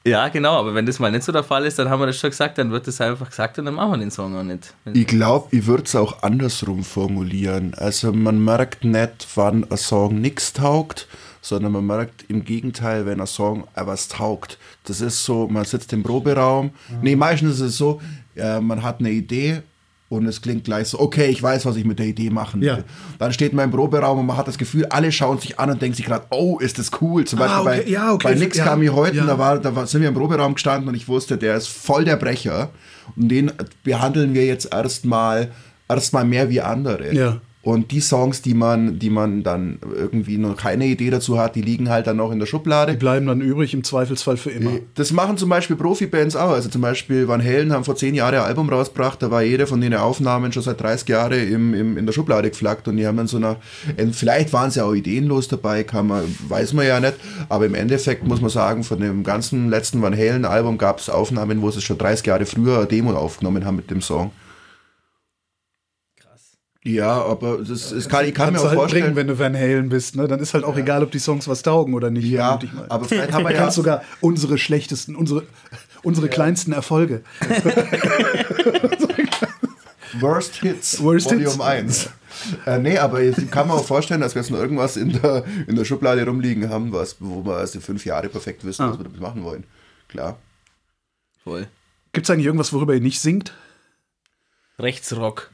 Ja, genau, aber wenn das mal nicht so der Fall ist, dann haben wir das schon gesagt, dann wird das einfach gesagt und dann machen wir den Song auch nicht. Ich glaube, ich würde es auch andersrum formulieren. Also man merkt nicht, wann ein Song nichts taugt, sondern man merkt im Gegenteil, wenn ein Song etwas taugt. Das ist so, man sitzt im Proberaum. Mhm. Nee, meistens ist es so, äh, man hat eine Idee und es klingt gleich so, okay, ich weiß, was ich mit der Idee machen will. Ja. Dann steht man im Proberaum und man hat das Gefühl, alle schauen sich an und denken sich gerade, oh, ist das cool. Zum Beispiel ah, okay. bei, ja, okay. bei Nix ja. kam ich heute, da, war, da sind wir im Proberaum gestanden und ich wusste, der ist voll der Brecher. Und den behandeln wir jetzt erstmal erstmal mehr wie andere. Ja. Und die Songs, die man, die man dann irgendwie noch keine Idee dazu hat, die liegen halt dann noch in der Schublade. Die bleiben dann übrig im Zweifelsfall für immer. Das machen zum Beispiel Profibands auch. Also zum Beispiel Van Halen haben vor zehn Jahren ein Album rausgebracht, da war jede von den Aufnahmen schon seit 30 Jahren im, im, in der Schublade geflaggt und die haben dann so nach, vielleicht waren sie auch ideenlos dabei, kann man, weiß man ja nicht, aber im Endeffekt muss man sagen, von dem ganzen letzten Van Halen Album gab es Aufnahmen, wo sie schon 30 Jahre früher eine Demo aufgenommen haben mit dem Song. Ja, aber das, das kann, ich kann mir auch halt vorstellen. Bringen, wenn du Van Halen bist, ne? Dann ist halt auch ja. egal, ob die Songs was taugen oder nicht. Ja, aber vielleicht haben wir ja sogar unsere schlechtesten, unsere, unsere ja. kleinsten Erfolge. Worst Hits, Worst Volume Hits. 1. Äh, nee, aber ich kann mir auch vorstellen, dass wir jetzt noch irgendwas in der, in der Schublade rumliegen haben, was, wo wir also fünf Jahre perfekt wissen, ah. was wir damit machen wollen. Klar. Voll. Gibt es eigentlich irgendwas, worüber ihr nicht singt? Rechtsrock.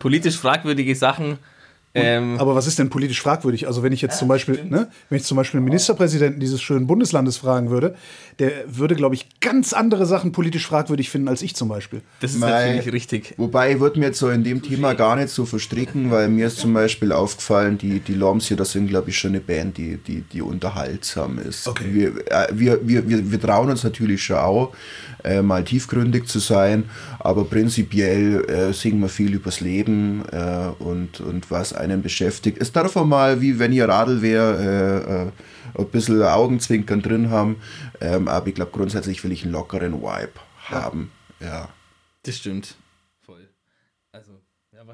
Politisch fragwürdige Sachen. Ähm, aber was ist denn politisch fragwürdig? Also wenn ich jetzt ja, zum Beispiel, ne, wenn ich zum Beispiel einen Ministerpräsidenten dieses schönen Bundeslandes fragen würde, der würde, glaube ich, ganz andere Sachen politisch fragwürdig finden als ich zum Beispiel. Das ist Mei, natürlich richtig. Wobei ich würde mir jetzt so in dem Thema gar nicht so verstricken, weil mir ist zum Beispiel aufgefallen, die, die Loms hier, das sind, glaube ich, schon eine Band, die, die, die unterhaltsam ist. Okay. Wir, äh, wir, wir, wir, wir trauen uns natürlich schon auch, äh, mal tiefgründig zu sein, aber prinzipiell äh, singen wir viel übers Leben äh, und, und was einen beschäftigt. Es darf auch mal, wie wenn ihr Radl wäre, äh, äh, ein bisschen Augenzwinkern drin haben, ähm, aber ich glaube grundsätzlich will ich einen lockeren Vibe haben. Ja. Das stimmt.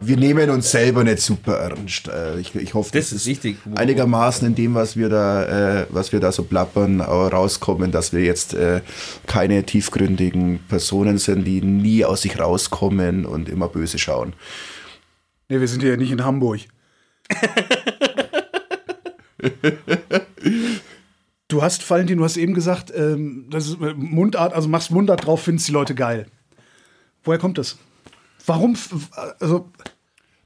Wir nehmen uns selber nicht super ernst. Äh, ich, ich hoffe, das, das ist wichtig. einigermaßen in dem, was wir da, äh, was wir da so plappern, rauskommen, dass wir jetzt äh, keine tiefgründigen Personen sind, die nie aus sich rauskommen und immer böse schauen. Nee, wir sind ja nicht in Hamburg. du hast, Valentin, du hast eben gesagt, ähm, das ist Mundart, also machst Mundart drauf, findest die Leute geil. Woher kommt das? Warum, also.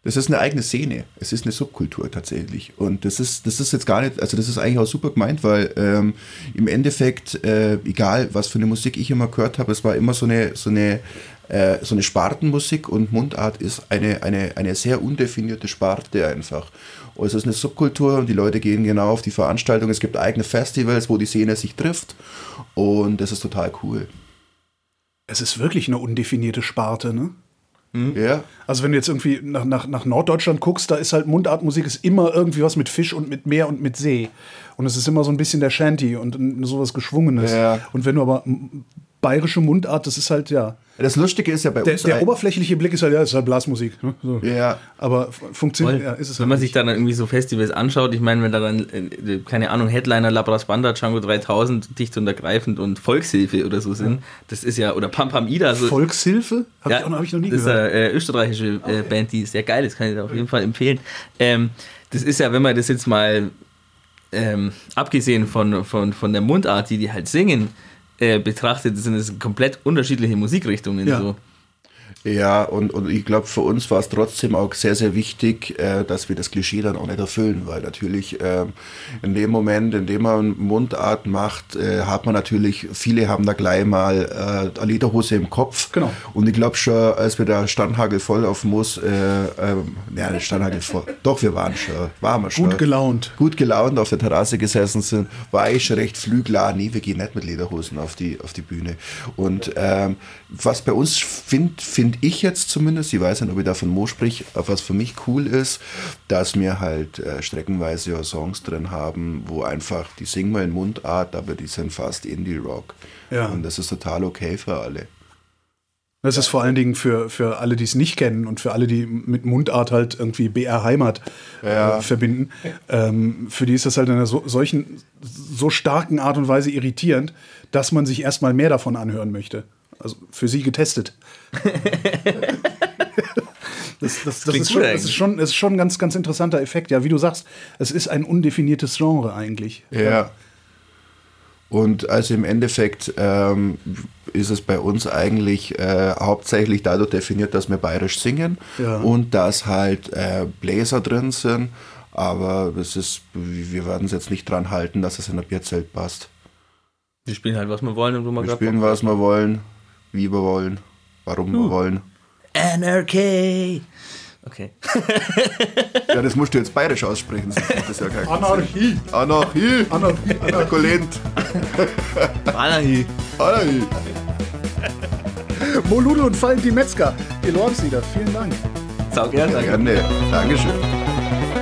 Das ist eine eigene Szene. Es ist eine Subkultur tatsächlich. Und das ist, das ist jetzt gar nicht, also das ist eigentlich auch super gemeint, weil ähm, im Endeffekt, äh, egal was für eine Musik ich immer gehört habe, es war immer so eine, so eine, äh, so eine Spartenmusik und Mundart ist eine, eine, eine sehr undefinierte Sparte einfach. Und es ist eine Subkultur und die Leute gehen genau auf die Veranstaltung. Es gibt eigene Festivals, wo die Szene sich trifft und das ist total cool. Es ist wirklich eine undefinierte Sparte, ne? Mhm. Ja. Also wenn du jetzt irgendwie nach, nach, nach Norddeutschland guckst, da ist halt Mundartmusik ist immer irgendwie was mit Fisch und mit Meer und mit See. Und es ist immer so ein bisschen der Shanty und sowas Geschwungenes. Ja. Und wenn du aber bayerische Mundart, das ist halt, ja. Das Lustige ist ja bei Der, uns. der oberflächliche Blick ist halt, ja, das ist halt Blasmusik. Ne? So. ja, Aber funktioniert, ja, ist es wenn halt man nicht. sich dann irgendwie so Festivals anschaut, ich meine, wenn da dann, äh, keine Ahnung, Headliner Labras Banda, Django 3000, dicht und ergreifend und Volkshilfe oder so sind, das ist ja, oder Pam Pam Ida, so, Volkshilfe? Habe ich, auch noch- hab ich noch nie das gehört. ist eine äh, österreichische äh, Band, die sehr geil ist, kann ich auf jeden Fall empfehlen. Ähm, das ist ja, wenn man das jetzt mal, ähm, abgesehen von, von, von der Mundart, die die halt singen, äh, betrachtet, sind es komplett unterschiedliche Musikrichtungen. Ja. So. Ja, und, und ich glaube, für uns war es trotzdem auch sehr, sehr wichtig, äh, dass wir das Klischee dann auch nicht erfüllen, weil natürlich ähm, in dem Moment, in dem man Mundart macht, äh, hat man natürlich, viele haben da gleich mal äh, eine Lederhose im Kopf. Genau. Und ich glaube schon, als wir da Standhagel voll auf Muss, äh, ähm, ja, Standhagel voll, doch, wir waren schon, waren wir schon. Gut gelaunt. Gut gelaunt auf der Terrasse gesessen sind, war ich schon recht flüglar, nee, wir gehen nicht mit Lederhosen auf die, auf die Bühne. Und ähm, was bei uns finde find ich jetzt zumindest, ich weiß nicht, ob ich da von Mo sprich, was für mich cool ist, dass wir halt äh, streckenweise ja Songs drin haben, wo einfach, die singen wir in Mundart, aber die sind fast Indie-Rock. Ja. Und das ist total okay für alle. Das ist vor allen Dingen für, für alle, die es nicht kennen und für alle, die mit Mundart halt irgendwie BR Heimat äh, verbinden. Ähm, für die ist das halt in einer so, solchen, so starken Art und Weise irritierend, dass man sich erstmal mehr davon anhören möchte. Also für sie getestet. Das, das, das, klingt ist schon, das, ist schon, das ist schon ein ganz, ganz interessanter Effekt. Ja, wie du sagst, es ist ein undefiniertes Genre eigentlich. Ja. Und also im Endeffekt ähm, ist es bei uns eigentlich äh, hauptsächlich dadurch definiert, dass wir bayerisch singen Ja. und dass halt äh, Bläser drin sind. Aber das ist, wir werden es jetzt nicht dran halten, dass es in ein Bierzelt passt. Wir spielen halt, was wir wollen und wo wir Wir spielen, was wir wollen, wie wir wollen, warum wir wollen. NRK. Okay. Ja, das musst du jetzt bayerisch aussprechen. sonst macht das ja keinen Sinn. Anarchie! Anarchie! Anarchie! Anarcholent! Anarchie. Anarchie! Molude und Valentin Metzger, ihr Lordslieder, vielen Dank. Sau gern, danke. Gerne. Dankeschön.